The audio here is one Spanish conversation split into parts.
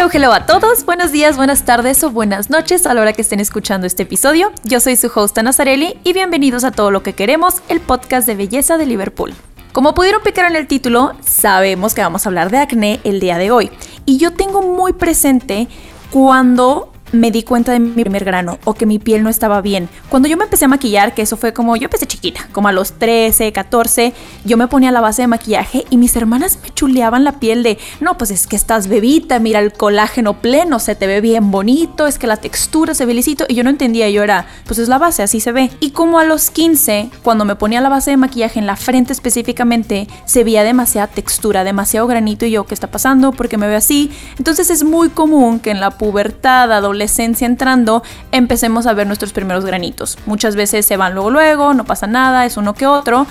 Hello, hello a todos. Buenos días, buenas tardes o buenas noches a la hora que estén escuchando este episodio. Yo soy su host Ana Zarelli y bienvenidos a Todo lo que queremos, el podcast de belleza de Liverpool. Como pudieron picar en el título, sabemos que vamos a hablar de acné el día de hoy. Y yo tengo muy presente cuando me di cuenta de mi primer grano o que mi piel no estaba bien. Cuando yo me empecé a maquillar, que eso fue como, yo empecé chiquita, como a los 13, 14, yo me ponía la base de maquillaje y mis hermanas me chuleaban la piel de, no, pues es que estás bebita, mira el colágeno pleno, se te ve bien bonito, es que la textura se ve lisito y yo no entendía, yo era, pues es la base, así se ve. Y como a los 15, cuando me ponía la base de maquillaje en la frente específicamente, se veía demasiada textura, demasiado granito y yo, ¿qué está pasando? ¿Por qué me veo así? Entonces es muy común que en la pubertad, adolescencia, adolescencia entrando, empecemos a ver nuestros primeros granitos. Muchas veces se van luego luego, no pasa nada, es uno que otro,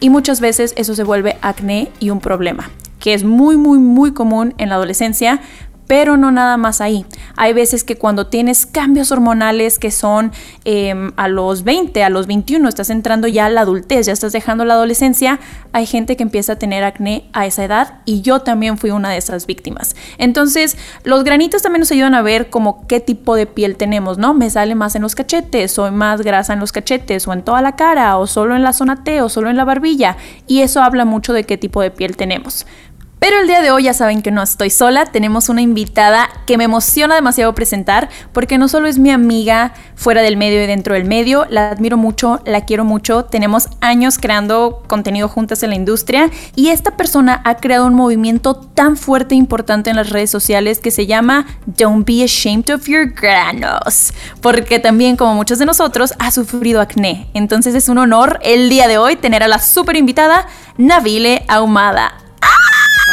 y muchas veces eso se vuelve acné y un problema que es muy, muy, muy común en la adolescencia, pero no nada más ahí. Hay veces que cuando tienes cambios hormonales que son em, a los 20, a los 21, estás entrando ya a la adultez, ya estás dejando la adolescencia, hay gente que empieza a tener acné a esa edad y yo también fui una de esas víctimas. Entonces, los granitos también nos ayudan a ver como qué tipo de piel tenemos, ¿no? Me sale más en los cachetes, o más grasa en los cachetes, o en toda la cara, o solo en la zona T, o solo en la barbilla, y eso habla mucho de qué tipo de piel tenemos. Pero el día de hoy ya saben que no estoy sola, tenemos una invitada que me emociona demasiado presentar porque no solo es mi amiga fuera del medio y dentro del medio, la admiro mucho, la quiero mucho, tenemos años creando contenido juntas en la industria y esta persona ha creado un movimiento tan fuerte e importante en las redes sociales que se llama Don't be ashamed of your granos, porque también como muchos de nosotros ha sufrido acné. Entonces es un honor el día de hoy tener a la super invitada Navile Ahumada.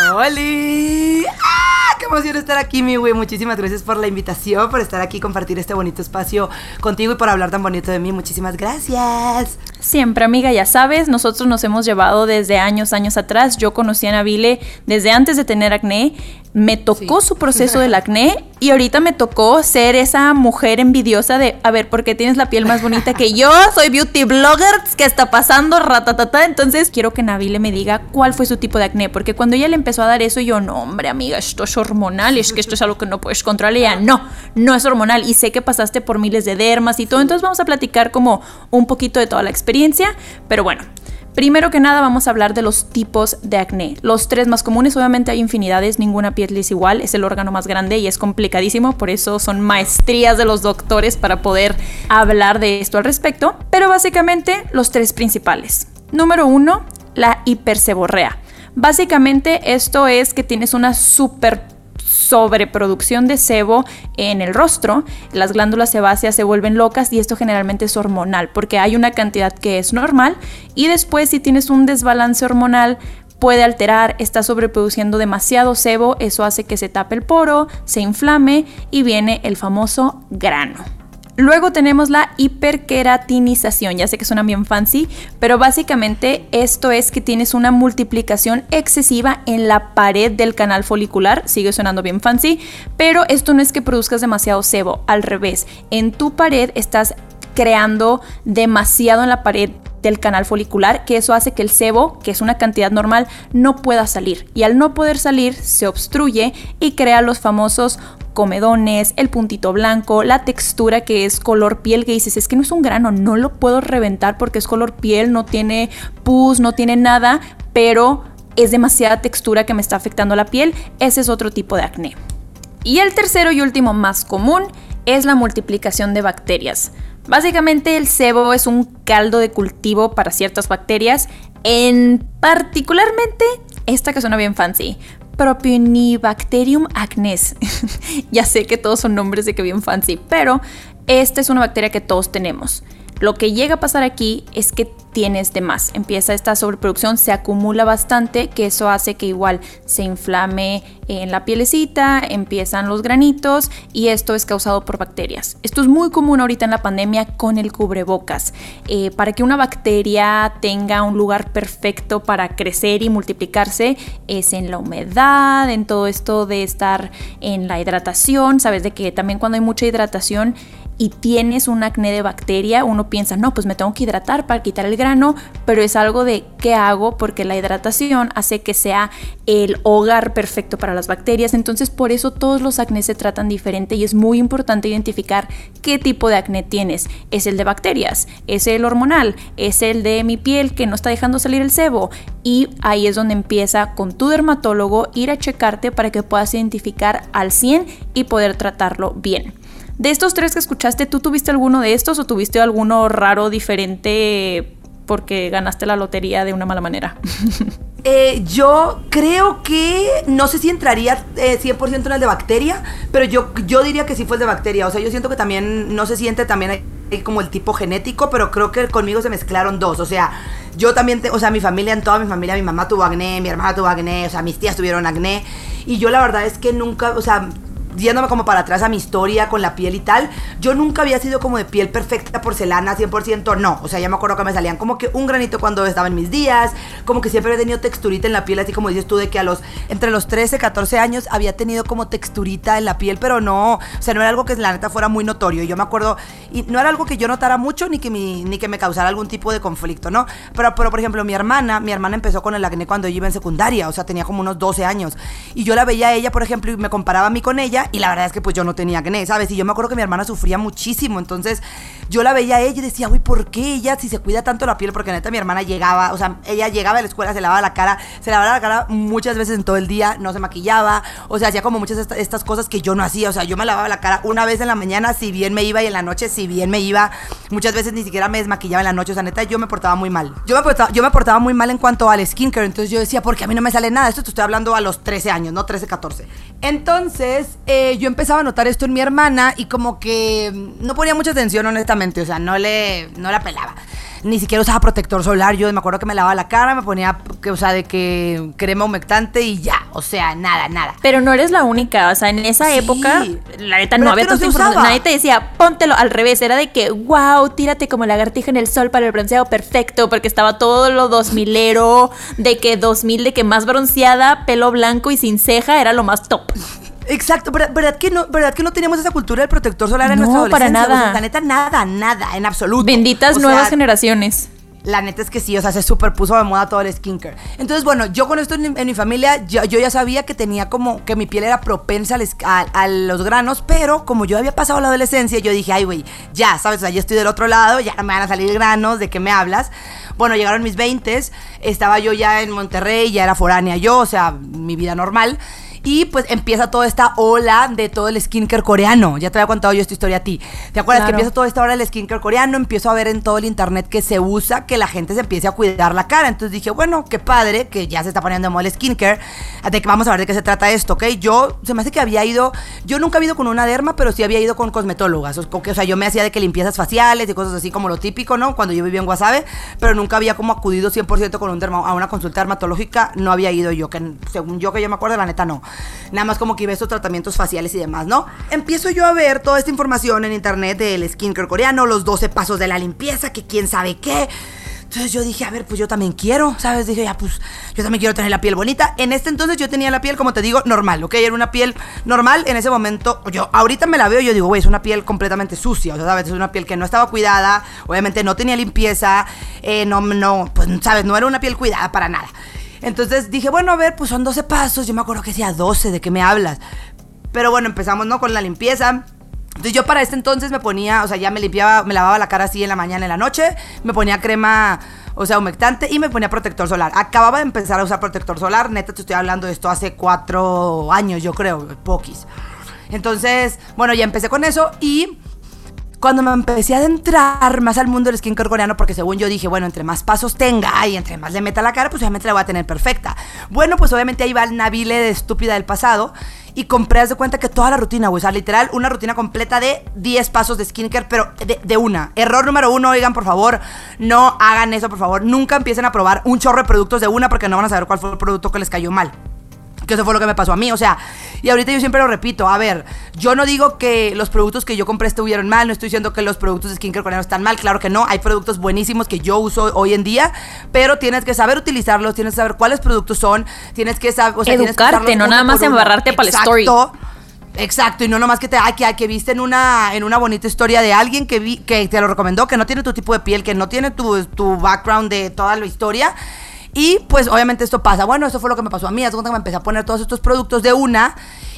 ¡Holi! ¡Ah! ¡Qué emoción estar aquí, mi güey! Muchísimas gracias por la invitación, por estar aquí, compartir este bonito espacio contigo y por hablar tan bonito de mí. Muchísimas gracias. Siempre, amiga, ya sabes, nosotros nos hemos llevado desde años, años atrás. Yo conocí a Navile desde antes de tener acné me tocó su proceso del acné y ahorita me tocó ser esa mujer envidiosa de, a ver, ¿por qué tienes la piel más bonita que yo? Soy beauty blogger, ¿qué está pasando? Ratatata. Entonces quiero que Navile me diga cuál fue su tipo de acné, porque cuando ella le empezó a dar eso, yo, no, hombre, amiga, esto es hormonal, es que esto es algo que no puedes controlar. Y ella, no, no es hormonal y sé que pasaste por miles de dermas y todo. Entonces vamos a platicar como un poquito de toda la experiencia, pero bueno, Primero que nada vamos a hablar de los tipos de acné. Los tres más comunes, obviamente hay infinidades, ninguna piel es igual, es el órgano más grande y es complicadísimo, por eso son maestrías de los doctores para poder hablar de esto al respecto. Pero básicamente los tres principales. Número uno, la hiperseborrea. Básicamente esto es que tienes una super sobreproducción de sebo en el rostro, las glándulas sebáceas se vuelven locas y esto generalmente es hormonal, porque hay una cantidad que es normal y después si tienes un desbalance hormonal puede alterar, está sobreproduciendo demasiado sebo, eso hace que se tape el poro, se inflame y viene el famoso grano. Luego tenemos la hiperkeratinización, ya sé que suena bien fancy, pero básicamente esto es que tienes una multiplicación excesiva en la pared del canal folicular, sigue sonando bien fancy, pero esto no es que produzcas demasiado sebo, al revés, en tu pared estás creando demasiado en la pared del canal folicular, que eso hace que el sebo, que es una cantidad normal, no pueda salir. Y al no poder salir, se obstruye y crea los famosos comedones, el puntito blanco, la textura que es color piel, que dices, es que no es un grano, no lo puedo reventar porque es color piel, no tiene pus, no tiene nada, pero es demasiada textura que me está afectando la piel. Ese es otro tipo de acné. Y el tercero y último más común es la multiplicación de bacterias. Básicamente el sebo es un caldo de cultivo para ciertas bacterias, en particularmente esta que suena bien fancy, Propionibacterium acnes. ya sé que todos son nombres de que bien fancy, pero esta es una bacteria que todos tenemos. Lo que llega a pasar aquí es que tienes de más. Empieza esta sobreproducción, se acumula bastante, que eso hace que igual se inflame en la pielecita, empiezan los granitos y esto es causado por bacterias. Esto es muy común ahorita en la pandemia con el cubrebocas. Eh, para que una bacteria tenga un lugar perfecto para crecer y multiplicarse es en la humedad, en todo esto de estar en la hidratación. Sabes de que también cuando hay mucha hidratación y tienes un acné de bacteria, uno piensa, no, pues me tengo que hidratar para quitar el grano, pero es algo de qué hago porque la hidratación hace que sea el hogar perfecto para las bacterias. Entonces, por eso todos los acné se tratan diferente y es muy importante identificar qué tipo de acné tienes. ¿Es el de bacterias? ¿Es el hormonal? ¿Es el de mi piel que no está dejando salir el sebo? Y ahí es donde empieza con tu dermatólogo ir a checarte para que puedas identificar al 100 y poder tratarlo bien. De estos tres que escuchaste, ¿tú tuviste alguno de estos o tuviste alguno raro, diferente, porque ganaste la lotería de una mala manera? Eh, yo creo que no sé si entraría 100% eh, en el de bacteria, pero yo, yo diría que sí fue el de bacteria. O sea, yo siento que también no se siente también como el tipo genético, pero creo que conmigo se mezclaron dos. O sea, yo también, o sea, mi familia, en toda mi familia, mi mamá tuvo acné, mi hermana tuvo acné, o sea, mis tías tuvieron acné. Y yo la verdad es que nunca, o sea, yéndome como para atrás a mi historia con la piel y tal, yo nunca había sido como de piel perfecta, porcelana, 100%, no. O sea, ya me acuerdo que me salían como que un granito cuando estaba en mis días, como que siempre he tenido texturita en la piel, así como dices tú, de que a los, entre los 13, 14 años había tenido como texturita en la piel, pero no, o sea, no era algo que la neta fuera muy notorio. Yo me acuerdo, y no era algo que yo notara mucho ni que, ni que me causara algún tipo de conflicto, ¿no? Pero, pero, por ejemplo, mi hermana, mi hermana empezó con el acné cuando yo iba en secundaria, o sea, tenía como unos 12 años. Y yo la veía a ella, por ejemplo, y me comparaba a mí con ella, y la verdad es que pues yo no tenía acné, ¿sabes? Y yo me acuerdo que mi hermana sufría muchísimo, entonces yo la veía a ella y decía, uy, ¿por qué ella si se cuida tanto la piel? Porque neta mi hermana llegaba, o sea, ella llegaba a la escuela, se lavaba la cara, se lavaba la cara muchas veces en todo el día, no se maquillaba, o sea, hacía como muchas estas cosas que yo no hacía, o sea, yo me lavaba la cara una vez en la mañana, si bien me iba, y en la noche, si bien me iba, muchas veces ni siquiera me desmaquillaba en la noche, o sea, neta, yo me portaba muy mal. Yo me portaba, yo me portaba muy mal en cuanto al skincare, entonces yo decía, porque a mí no me sale nada, esto te estoy hablando a los 13 años, no 13, 14. Entonces, eh, yo empezaba a notar esto en mi hermana y como que no ponía mucha atención, honestamente. O sea, no le, no la pelaba. Ni siquiera usaba protector solar. Yo me acuerdo que me lavaba la cara, me ponía, que, o sea, de que crema humectante y ya. O sea, nada, nada. Pero no eres la única. O sea, en esa época, la neta no había tanta información. Nadie te decía, póntelo al revés. Era de que, wow, tírate como lagartija en el sol para el bronceado perfecto. Porque estaba todo lo 2000ero, de que 2000, de que más bronceada, pelo blanco y sin ceja era lo más top. Exacto, ¿verdad, que no, ¿verdad que no teníamos esa cultura del protector solar en nuestra adolescencia? para nada. la neta, nada, nada, en absoluto. Benditas nuevas generaciones. La neta es que sí, o sea, se superpuso de moda todo el skincare. Entonces, bueno, yo con esto en, mi familia, yo, ya sabía que tenía como que mi piel era propensa a, los granos, pero como yo había pasado la adolescencia, yo dije, ay, güey, ya, ¿sabes? O sea, yo estoy del otro lado, ya me van a salir granos, ¿de qué me hablas? Bueno, llegaron mis 20, estaba yo ya en Monterrey, ya era foránea yo, o sea, mi vida normal. Y pues empieza toda esta ola de todo el skincare coreano. Ya te había contado yo esta historia a ti. ¿Te acuerdas que empieza toda esta ola del skincare coreano? Empiezo a ver en todo el internet que se usa que la gente se empiece a cuidar la cara. Entonces dije, bueno, qué padre que ya se está poniendo de moda el skincare. De que vamos a ver de qué se trata esto, ¿ok? Yo, se me hace que había ido, yo nunca había ido con una derma, pero sí había ido con cosmetólogas. O, sea, yo me hacía de que limpiezas faciales y cosas así como lo típico, ¿no? Cuando yo vivía en Guasave, pero nunca había como acudido 100% con un derma, a una consulta dermatológica, no había ido yo, que según yo que yo me acuerdo, la neta no. Nada más como que iba estos tratamientos faciales y demás, ¿no? Empiezo yo a ver toda esta información en internet del skincare coreano, los 12 pasos de la limpieza, que quién sabe qué. Entonces yo dije, a ver, pues yo también quiero, ¿sabes? Dije, ya, pues yo también quiero tener la piel bonita. En este entonces yo tenía la piel, como te digo, normal, ¿ok? Era una piel normal. En ese momento, yo ahorita me la veo y yo digo, güey, es una piel completamente sucia, o sea, ¿sabes? Es una piel que no estaba cuidada, obviamente no tenía limpieza, eh, no, no, pues, ¿sabes? No era una piel cuidada para nada. Entonces dije, bueno, a ver, pues son 12 pasos. Yo me acuerdo que decía 12, ¿de qué me hablas? Pero bueno, empezamos, ¿no? Con la limpieza. Entonces yo para este entonces me ponía, o sea, ya me limpiaba, me lavaba la cara así en la mañana, en la noche, me ponía crema, o sea, humectante y me ponía protector solar. Acababa de empezar a usar protector solar, neta te estoy hablando de esto hace cuatro años, yo creo, poquis. Entonces, bueno, ya empecé con eso y cuando me empecé a adentrar más al mundo del skincare coreano, porque según yo dije, bueno, entre más pasos tenga y entre más le meta la cara, pues obviamente la voy a tener perfecta. Bueno, pues obviamente ahí va el Nabile de estúpida del pasado y compré, haz de cuenta que toda la rutina, güey, o sea, literal, una rutina completa de 10 pasos de skincare, pero de, de, una. Error número uno, oigan, por favor, no hagan eso, por favor. Nunca empiecen a probar un chorro de productos de una porque no van a saber cuál fue el producto que les cayó mal que eso fue lo que me pasó a mí. O sea, y ahorita yo siempre lo repito, a ver, yo no digo que los productos que yo compré estuvieron mal, no estoy diciendo que los productos de skincare coreanos están mal, claro que no, hay productos buenísimos que yo uso hoy en día, pero tienes que saber utilizarlos, tienes que saber cuáles productos son, tienes que saber, o sea, educarte, no nada más embarrarte para el story. Exacto, y no nomás que te ay, que, que viste en una, en una bonita historia de alguien que, vi, que te lo recomendó, que no tiene tu tipo de piel, que no tiene tu, tu background de toda la historia. Y pues obviamente esto pasa. Bueno, eso fue lo que me pasó a mí. Es cuando me empecé a poner todos estos productos de una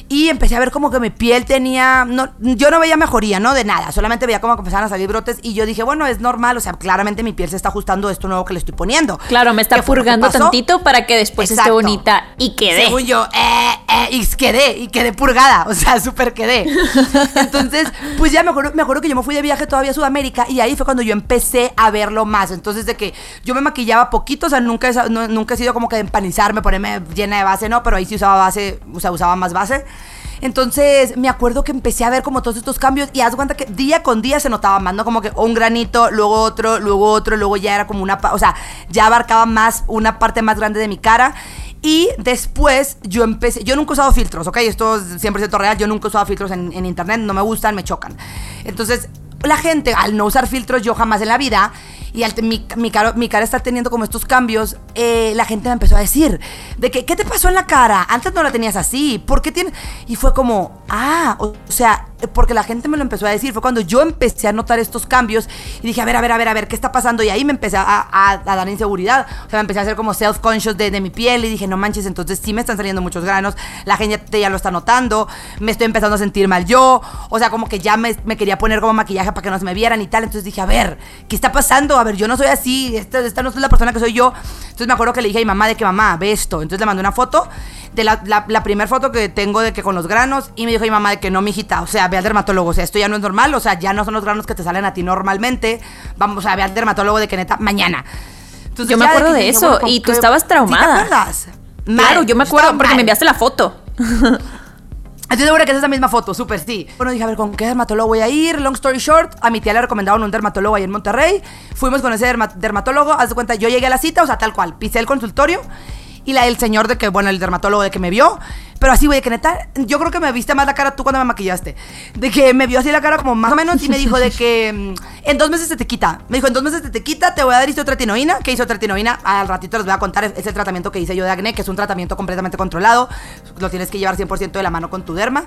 y empecé a ver como que mi piel tenía, no, yo no veía mejoría, ¿no? De nada, solamente veía como que empezaban a salir brotes y yo dije, bueno, es normal, o sea, claramente mi piel se está ajustando a esto nuevo que le estoy poniendo. Claro, me está purgando tantito para que después esté bonita y quede. Según yo, eh, eh, y quedé, y quedé purgada, o sea, súper quedé. Entonces, pues ya me acuerdo, me acuerdo que yo me fui de viaje todavía a Sudamérica y ahí fue cuando yo empecé a verlo más. Entonces, de que yo me maquillaba poquito, o sea, nunca, he, nunca he sido como que de empanizarme, ponerme llena de base, no, pero ahí sí usaba base, o sea, usaba más base. Entonces me acuerdo que empecé a ver como todos estos cambios y haz cuenta que día con día se notaba más, ¿no? Como que un granito, luego otro, luego otro, luego ya era como una, o sea, ya abarcaba más una parte más grande de mi cara. Y después yo empecé, yo nunca he usado filtros, ¿ok? Esto es 100% real, yo nunca he usado filtros en internet, no me gustan, me chocan. Entonces la gente, al no usar filtros, yo jamás en la vida, y al, mi, mi, cara, mi cara está teniendo como estos cambios, eh, la gente me empezó a decir, de que, ¿qué te pasó en la cara? Antes no la tenías así, ¿por qué tienes...? Y fue como, ah, o sea, porque la gente me lo empezó a decir, fue cuando yo empecé a notar estos cambios y dije, a ver, a ver, a ver, a ver, ¿qué está pasando? Y ahí me empecé a, dar inseguridad, o sea, me empecé a hacer como self-conscious de, mi piel y dije, no manches, entonces sí me están saliendo muchos granos, la gente ya lo está notando, me estoy empezando a sentir mal yo, o sea, como que ya me, quería poner como maquillaje para que no se me vieran y tal, entonces dije, a ver, ¿qué está pasando? A ver, yo no soy así, esta, esta no es la persona que soy yo. Entonces me acuerdo que le dije a mi mamá de que mamá, ve esto, entonces le mandé una foto de la primera foto que tengo de que con los granos y me dijo mi mamá de que no, mijita, o sea, ve al dermatólogo, o sea, esto ya no es normal, o sea, ya no son los granos que te salen a ti normalmente, vamos, o sea, ve al dermatólogo de que neta, mañana. Entonces, yo me acuerdo de, de eso bueno, y tú estabas traumada. ¿Sí te acuerdas? Claro, yo me acuerdo porque mal. me enviaste la foto. Estoy segura que es esa misma foto, súper sí. Bueno, dije, a ver, ¿con qué dermatólogo voy a ir? Long story short, a mi tía le recomendaron un dermatólogo ahí en Monterrey. Fuimos con ese derma dermatólogo, haz de cuenta, yo llegué a la cita, o sea, tal cual, pisé el consultorio y la, el señor de que, bueno, el dermatólogo de que me vio, pero así, güey, de que neta, yo creo que me viste más la cara tú cuando me maquillaste. De que me vio así la cara como más o menos y me dijo de que mm, en dos meses se te quita. Me dijo, en dos meses se te quita, te voy a dar isotretinoína. ¿Qué isotretinoína? Al ratito les voy a contar, es el tratamiento que hice yo de acné, que es un tratamiento completamente controlado. Lo tienes que llevar 100% de la mano con tu derma.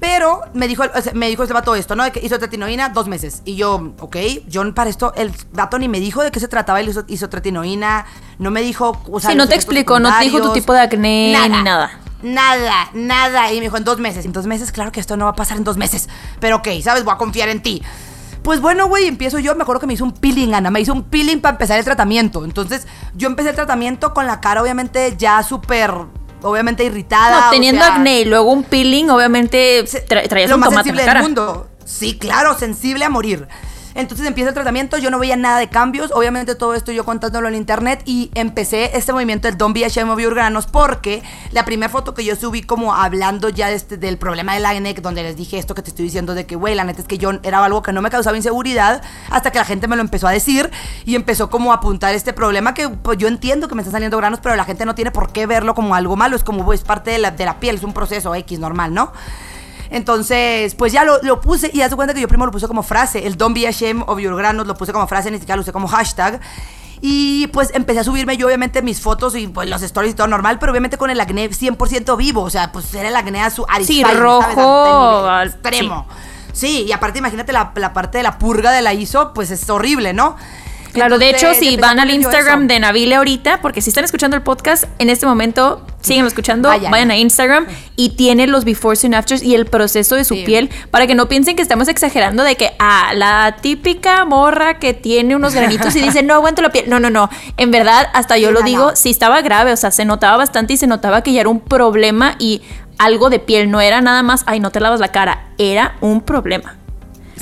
Pero me dijo, o sea, me dijo este vato esto, ¿no? De que isotretinoína dos meses. Y yo, ok, yo para esto, el vato ni me dijo de qué se trataba el isotretinoína, no me dijo, o sea, Sí, no te explicó, no te dijo tu tipo de acné nada, ni nada. Nada, nada. Y me dijo, en dos meses. En dos meses, claro que esto no va a pasar en dos meses. Pero ok, ¿sabes? Voy a confiar en ti. Pues bueno, güey, empiezo yo, me acuerdo que me hizo un peeling, Ana, me hizo un peeling para empezar el tratamiento. Entonces, yo empecé el tratamiento con la cara, obviamente, ya súper obviamente irritada. No, teniendo o sea, acné y luego un peeling, obviamente tra traías lo un más tomate sensible en la cara. del mundo. Sí, claro, sensible a morir. Entonces empieza el tratamiento, yo no veía nada de cambios, obviamente todo esto yo contándolo en internet y empecé este movimiento del Don't Be Ashamed of Your Granos porque la primera foto que yo subí como hablando ya este, del problema del acné, donde les dije esto que te estoy diciendo de que, güey, la neta es que yo era algo que no me causaba inseguridad hasta que la gente me lo empezó a decir y empezó como a apuntar este problema que pues yo entiendo que me están saliendo granos, pero la gente no tiene por qué verlo como algo malo, es como, es parte de la, de la piel, es un proceso X normal, ¿no? Entonces, pues ya lo, lo puse y haz de cuenta que yo primero lo puse como frase. El don't be ashamed of your granos lo puse como frase, ni siquiera lo usé como hashtag. Y pues empecé a subirme yo obviamente mis fotos y pues los stories y todo normal, pero obviamente con el acné 100% vivo. O sea, pues era el acné a su Sí, rojo. Al extremo. Sí. sí. y aparte imagínate la, la parte de la purga de la ISO, pues es horrible, ¿no? Claro, de hecho, si van al Instagram de Navile ahorita, porque si están escuchando el podcast, en este momento, síganlo escuchando, vayan, vayan a Instagram y tiene los befores and afters y el proceso de su sí. piel, para que no piensen que estamos exagerando de que, ah, la típica morra que tiene unos granitos y dice, no aguanto la piel. No, no, no. En verdad, hasta yo sí, lo no, digo, no. sí estaba grave, o sea, se notaba bastante y se notaba que ya era un problema y algo de piel, no era nada más, ay, no te lavas la cara, era un problema.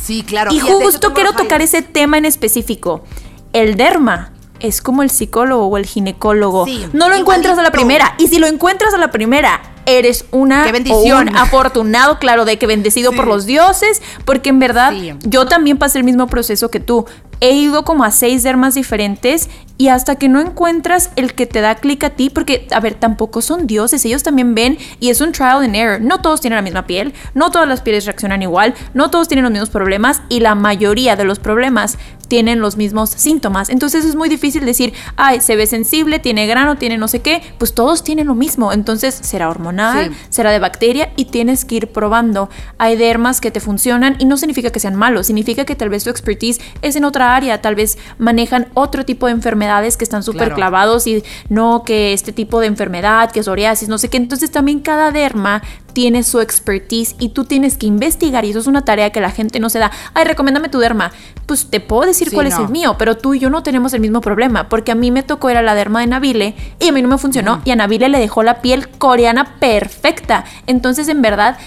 Sí, claro. Y, y justo quiero tocar ese tema en específico el derma es como el psicólogo o el ginecólogo. Sí, no lo encuentras a la primera. Y si lo encuentras a la primera, eres una Qué bendición. un afortunado, claro, de que bendecido sí. por los dioses, porque en verdad sí. yo también pasé el mismo proceso que tú. He ido como a seis dermas diferentes y hasta que no encuentras el que te da clic a ti, porque, a ver, tampoco son dioses, ellos también ven y es un trial and error. No todos tienen la misma piel, no todas las pieles reaccionan igual, no todos tienen los mismos problemas y la mayoría de los problemas tienen los mismos síntomas. Entonces es muy difícil decir, ay, se ve sensible, tiene grano, tiene no sé qué, pues todos tienen lo mismo. Entonces será hormonal, será de bacteria y tienes que ir probando. Hay dermas que te funcionan y no significa que sean malos, significa que tal vez tu expertise es en otra área, tal vez manejan otro tipo de enfermedades que están súper clavados y no que este tipo de enfermedad, que es psoriasis, no sé qué. Entonces también cada derma tiene su expertise y tú tienes que investigar y eso es una tarea que la gente no se da. Ay, recomiéndame tu derma. Pues te puedo decir cuál es el mío, pero tú y yo no tenemos el mismo problema porque a mí me tocó ir a la derma de Nabile y a mí no me funcionó y a Nabile le dejó la piel coreana perfecta. Entonces, en verdad,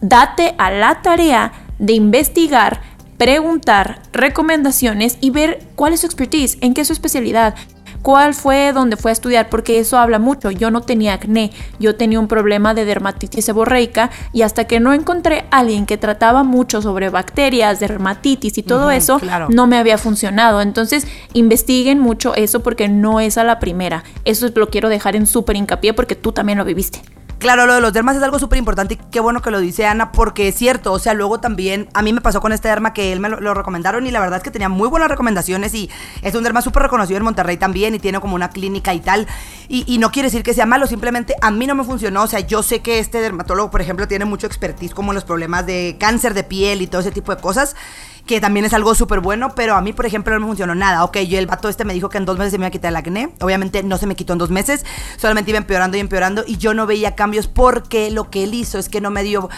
date a la tarea de investigar preguntar recomendaciones y ver cuál es su expertise, en qué es su especialidad cuál fue donde fue a estudiar, porque eso habla mucho. Yo no tenía acné, yo tenía un problema de dermatitis seborreica y hasta que no encontré a alguien que trataba mucho sobre bacterias, dermatitis y todo eso, no me había funcionado. Entonces, investiguen mucho eso porque no es a la primera. Eso lo quiero dejar en súper hincapié porque tú también lo viviste. Claro, lo de los dermas es algo súper importante y qué bueno que lo dice Ana, porque es cierto, o sea, luego también, a mí me pasó con este derma que él me lo, recomendaron y la verdad es que tenía muy buenas recomendaciones y es un derma súper reconocido en Monterrey también y tiene como una clínica y tal. Y, no quiere decir que sea malo, simplemente a mí no me funcionó, o sea, yo sé que este dermatólogo, por ejemplo, tiene mucho expertise como en los problemas de cáncer de piel y todo ese tipo de cosas que también es algo súper bueno, pero a mí, por ejemplo, no me funcionó nada. Ok, yo el vato este me dijo que en dos meses se me iba a quitar el acné. Obviamente no se me quitó en dos meses, solamente iba empeorando y empeorando y yo no veía cambios porque lo que él hizo es que no me dio...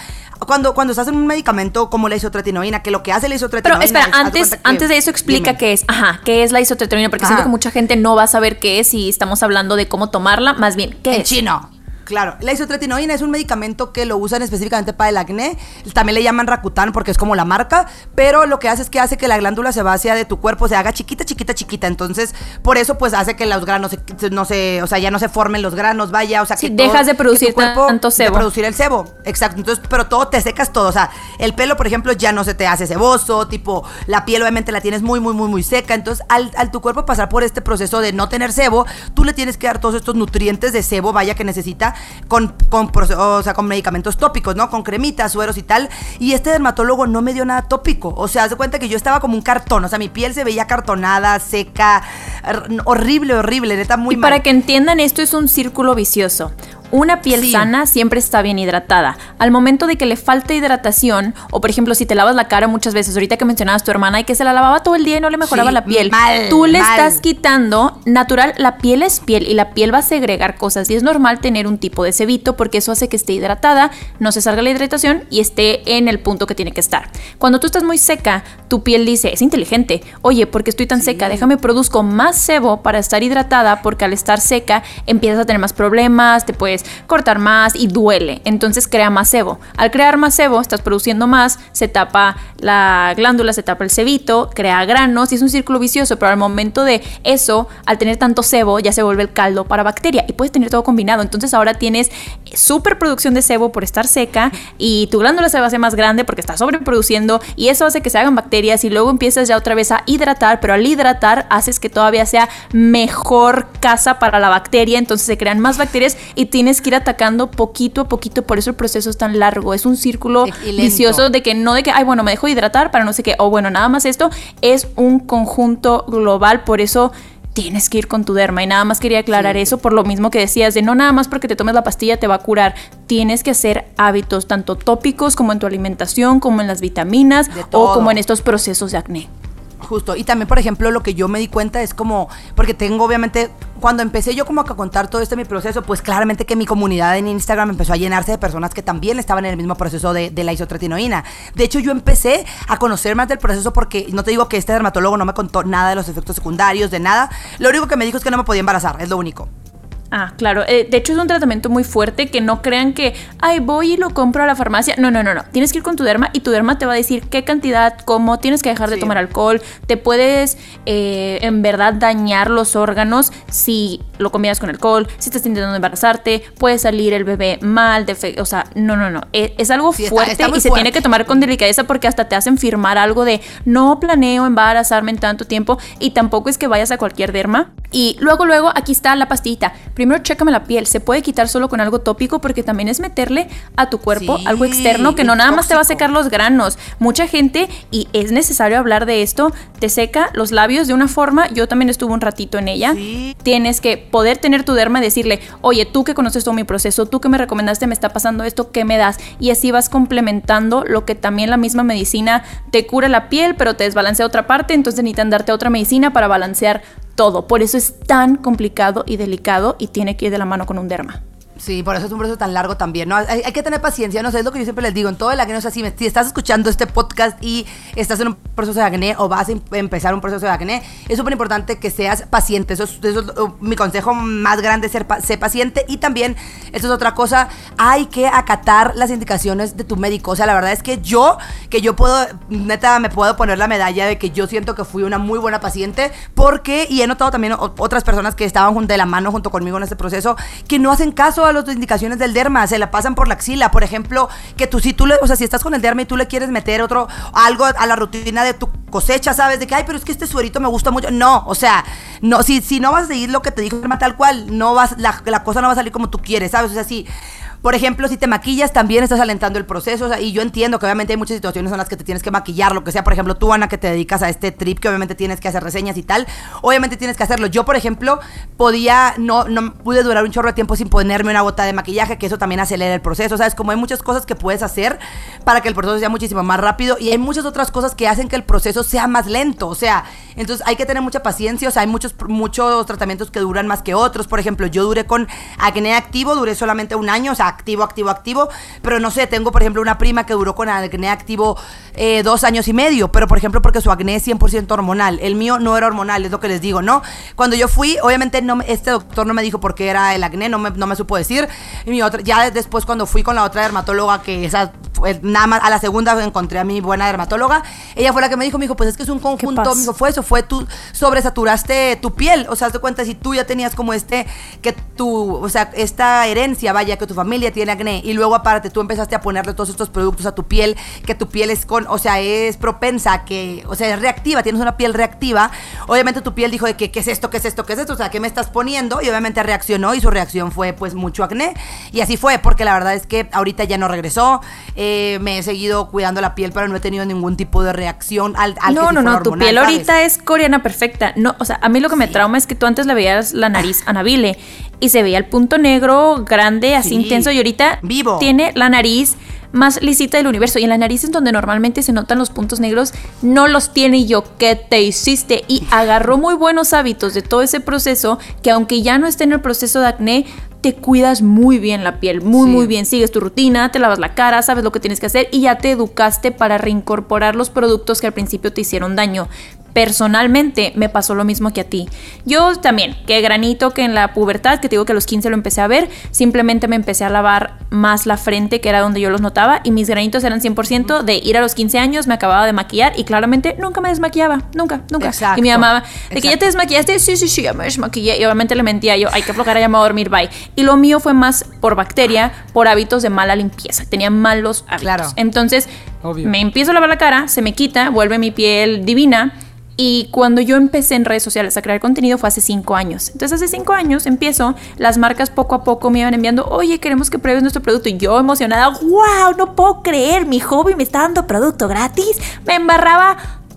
Cuando, cuando estás en un medicamento como la isotretinoína, que lo que hace la isotretinoína... Pero espera, antes, antes de eso explica qué es. Ajá, qué es la isotretinoína, porque siento que mucha gente no va a saber qué es y estamos hablando de cómo tomarla. Más bien, ¿qué en es? chino. Claro, la isotretinoína es un medicamento que lo usan específicamente para el acné. También le llaman Rakután porque es como la marca, pero lo que hace es que hace que la glándula sebácea de tu cuerpo se haga chiquita, chiquita, chiquita. Entonces, por eso pues hace que los granos no se, o sea, ya no se formen los granos, vaya, o sea, que dejas de producir tanto sebo. De producir el sebo. Exacto. Entonces, pero todo te secas todo, o sea, el pelo, por ejemplo, ya no se te hace ceboso, tipo, la piel obviamente la tienes muy muy muy muy seca. Entonces, al, al tu cuerpo pasar por este proceso de no tener sebo, tú le tienes que dar todos estos nutrientes de sebo, vaya que necesita con con, o sea, con medicamentos tópicos, ¿no? Con cremitas, sueros y tal. Y este dermatólogo no me dio nada tópico. O sea, hace cuenta que yo estaba como un cartón. O sea, mi piel se veía cartonada, seca, horrible, horrible, neta, muy y Para que entiendan, esto es un círculo vicioso. Una piel sana siempre está bien hidratada. Al momento de que le falta hidratación, o por ejemplo, si te lavas la cara muchas veces, ahorita que mencionabas tu hermana y que se la lavaba todo el día y no le mejoraba la piel, tú le estás quitando natural, la piel es piel y la piel va a segregar cosas y es normal tener un tipo de cebito porque eso hace que esté hidratada, no se salga la hidratación y esté en el punto que tiene que estar. Cuando tú estás muy seca, tu piel dice, es inteligente, oye, porque estoy tan seca, déjame produzco más sebo para estar hidratada porque al estar seca empiezas a tener más problemas, te puedes cortar más y duele. Entonces crea más sebo. Al crear más sebo, estás produciendo más, se tapa la glándula, se tapa el sebito, crea granos y es un círculo vicioso. Pero al momento de eso, al tener tanto sebo, ya se vuelve el caldo para bacteria y puedes tener todo combinado. Entonces ahora tienes superproducción de sebo por estar seca y tu glándula se va a hacer más grande porque está sobreproduciendo y eso hace que se hagan bacterias y luego empiezas ya otra vez a hidratar, pero al hidratar haces que todavía sea mejor casa para la bacteria, entonces se crean más bacterias y tienes que ir atacando poquito a poquito, por eso el proceso es tan largo. Es un círculo vicioso de que no de que, ay, bueno, me dejo hidratar para no sé qué, o bueno, nada más esto, es un conjunto global, por eso tienes que ir con tu derma. Y nada más quería aclarar eso por lo mismo que decías, de no nada más porque te tomes la pastilla te va a curar. Tienes que hacer hábitos tanto tópicos como en tu alimentación, como en las vitaminas o como en estos procesos de acné. Justo. Y también, por ejemplo, lo que yo me di cuenta es como, porque tengo obviamente, cuando empecé yo como a contar todo este mi proceso, pues claramente que mi comunidad en Instagram empezó a llenarse de personas que también estaban en el mismo proceso de, de la isotretinoína. De hecho, yo empecé a conocer más del proceso porque no te digo que este dermatólogo no me contó nada de los efectos secundarios, de nada. Lo único que me dijo es que no me podía embarazar, es lo único. Ah, claro. Eh, de hecho, es un tratamiento muy fuerte que no crean que, ay, voy y lo compro a la farmacia. No, no, no, no. Tienes que ir con tu derma y tu derma te va a decir qué cantidad, cómo, tienes que dejar de tomar alcohol. Te puedes, eh, en verdad, dañar los órganos si lo combinas con alcohol, si estás intentando embarazarte, puede salir el bebé mal, o sea, no, no, no. E, es, algo fuerte y se tiene que tomar con delicadeza porque hasta te hacen firmar algo de no planeo embarazarme en tanto tiempo y tampoco es que vayas a cualquier derma Y luego, luego, aquí está la pastillita. Primero, chécame la piel. Se puede quitar solo con algo tópico porque también es meterle a tu cuerpo algo externo que no nada más te va a secar los granos. Mucha gente, y es necesario hablar de esto, te seca los labios de una forma. Yo también estuve un ratito en ella. Tienes que poder tener tu derma y decirle, oye, tú que conoces todo mi proceso, tú que me recomendaste, me está pasando esto, ¿qué me das? Y así vas complementando lo que también la misma medicina te cura la piel, pero te desbalancea otra parte. Entonces necesitan darte otra medicina para balancear todo. Por eso es tan complicado y delicado y tiene que ir de la mano con un derma. Sí, por eso es un proceso tan largo también, ¿no? Hay, que tener paciencia, no sé, es lo que yo siempre les digo, en todo el acné, o sea, si, si estás escuchando este podcast y estás en un proceso de acné o vas a em, empezar un proceso de acné, es súper importante que seas paciente, eso es, mi consejo más grande, ser ser paciente y también, eso es otra cosa, hay que acatar las indicaciones de tu médico, o sea, la verdad es que yo, que yo puedo, neta, me puedo poner la medalla de que yo siento que fui una muy buena paciente, porque, y he notado también otras personas que estaban de la mano junto conmigo en este proceso, que no hacen caso a las indicaciones del derma, se la pasan por la axila. Por ejemplo, que tú si tú le, o sea, si estás con el derma y tú le quieres meter otro algo a la rutina de tu cosecha, ¿sabes? De que, ay, pero es que este suerito me gusta mucho. No, o sea, no, si, si no vas a seguir lo que te dijo el derma tal cual, no vas, la, la cosa no va a salir como tú quieres, ¿sabes? O sea, si por ejemplo, si te maquillas, también estás alentando el proceso. y yo entiendo que obviamente hay muchas situaciones en las que te tienes que maquillar, lo que sea. Por ejemplo, tú, Ana, que te dedicas a este trip, que obviamente tienes que hacer reseñas y tal. Obviamente tienes que hacerlo. Yo, por ejemplo, podía, no, no pude durar un chorro de tiempo sin ponerme una bota de maquillaje, que eso también acelera el proceso. ¿Sabes? Como hay muchas cosas que puedes hacer para que el proceso sea muchísimo más rápido. Y hay muchas otras cosas que hacen que el proceso sea más lento. O sea, entonces hay que tener mucha paciencia. O sea, hay muchos, muchos tratamientos que duran más que otros. Por ejemplo, yo duré con acné activo, duré solamente un año. O sea, activo, activo, activo pero no sé, tengo por ejemplo una prima que duró con acné activo eh, dos años y medio, pero por ejemplo porque su acné es 100% hormonal, el mío no era hormonal, es lo que les digo, ¿no? Cuando yo fui, obviamente no, este doctor no me dijo por qué era el acné, no me, no me supo decir, y mi otra, ya después cuando fui con la otra dermatóloga, que esa nada más a la segunda encontré a mi buena dermatóloga. Ella fue la que me dijo, me dijo, pues es que es un conjunto, me dijo, fue eso, fue tú sobresaturaste tu piel, o sea, te cuenta si tú ya tenías como este que tu, o sea, esta herencia, vaya, que tu familia tiene acné y luego aparte tú empezaste a ponerle todos estos productos a tu piel, que tu piel es con, o sea, es propensa que, o sea, es reactiva, tienes una piel reactiva. Obviamente tu piel dijo de que qué es esto, qué es esto, qué es esto, o sea, ¿qué me estás poniendo? Y obviamente reaccionó y su reacción fue pues mucho acné y así fue, porque la verdad es que ahorita ya no regresó. Eh, me he seguido cuidando la piel, pero no he tenido ningún tipo de reacción al, al No, no, no, tu piel ahorita es coreana perfecta. No, o sea, a mí lo que me trauma es que tú antes le veías la nariz a Nabile y se veía el punto negro grande, así intenso, y ahorita Vivo. tiene la nariz más lisita del universo. Y en la nariz es donde normalmente se notan los puntos negros, no los tiene yo. ¿Qué te hiciste? Y agarró muy buenos hábitos de todo ese proceso que aunque ya no esté en el proceso de acné, te cuidas muy bien la piel, muy, muy bien. Sigues tu rutina, te lavas la cara, sabes lo que tienes que hacer y ya te educaste para reincorporar los productos que al principio te hicieron daño personalmente me pasó lo mismo que a ti. Yo también, que granito que en la pubertad, que te digo que a los 15 lo empecé a ver, simplemente me empecé a lavar más la frente, que era donde yo los notaba, y mis granitos eran 100% de ir a los 15 años, me acababa de maquillar y claramente nunca me desmaquillaba, nunca, nunca. y mi mamá, de que ya te desmaquillaste, sí, sí, sí, ya me desmaquillé, y obviamente le mentía yo, hay que aflojar, ya me a dormir, bye. Y lo mío fue más por bacteria, por hábitos de mala limpieza, tenía malos hábitos. Claro. Entonces, me empiezo a lavar la cara, se me quita, vuelve mi piel divina, y cuando yo empecé en redes sociales a crear contenido fue hace cinco años. Entonces hace cinco años empiezo, las marcas poco a poco me iban enviando, oye, queremos que pruebes nuestro producto. Y yo emocionada, wow, no puedo creer, mi hobby me está dando producto gratis. Me embarraba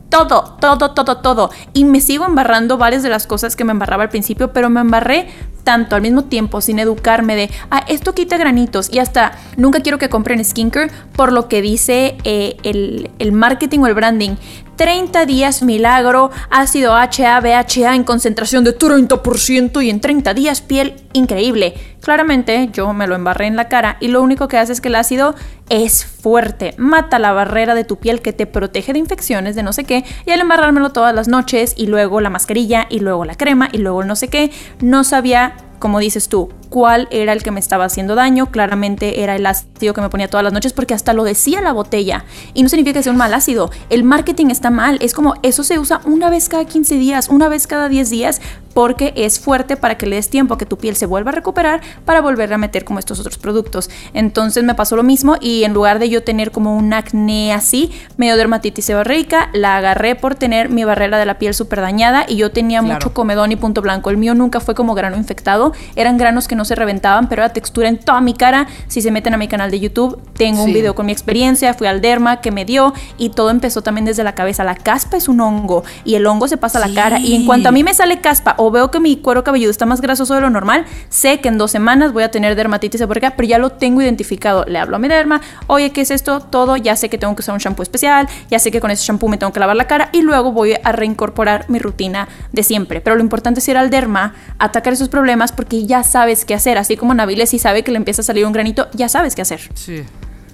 todo, todo, todo, todo. Y me sigo embarrando varias de las cosas que me embarraba al principio, pero me embarré tanto al mismo tiempo sin educarme de, ah, esto quita granitos y hasta nunca quiero que compren skincare por lo que dice eh, el, el marketing o el branding. 30 días milagro, ácido HA, BHA en concentración de 30% y en 30 días piel increíble. Claramente yo me lo embarré en la cara y lo único que hace es que el ácido es fuerte, mata la barrera de tu piel que te protege de infecciones, de no sé qué, y al embarrármelo todas las noches y luego la mascarilla y luego la crema y luego el no sé qué, no sabía como dices tú, cuál era el que me estaba haciendo daño. Claramente era el ácido que me ponía todas las noches porque hasta lo decía la botella. Y no significa que sea un mal ácido. El marketing está mal. Es como eso se usa una vez cada 15 días, una vez cada 10 días porque es fuerte para que le des tiempo a que tu piel se vuelva a recuperar para volver a meter como estos otros productos. Entonces me pasó lo mismo y en lugar de yo tener como un acné así, medio dermatitis seborreica, la agarré por tener mi barrera de la piel súper dañada y yo tenía mucho comedón y punto blanco. El mío nunca fue como grano infectado, eran granos que no se reventaban, pero era textura en toda mi cara. Si se meten a mi canal de YouTube, tengo un video con mi experiencia, fui al derma que me dio y todo empezó también desde la cabeza. La caspa es un hongo y el hongo se pasa a la cara y en cuanto a mí me sale caspa o veo que mi cuero cabelludo está más grasoso de lo normal, sé que en dos semanas voy a tener dermatitis seborreica, pero ya lo tengo identificado. Le hablo a mi derma, oye, ¿qué es esto? Todo, ya sé que tengo que usar un shampoo especial, ya sé que con ese shampoo me tengo que lavar la cara y luego voy a reincorporar mi rutina de siempre. Pero lo importante es ir al derma, atacar esos problemas porque ya sabes qué hacer. Así como Naviles si sabe que le empieza a salir un granito, ya sabes qué hacer. Sí.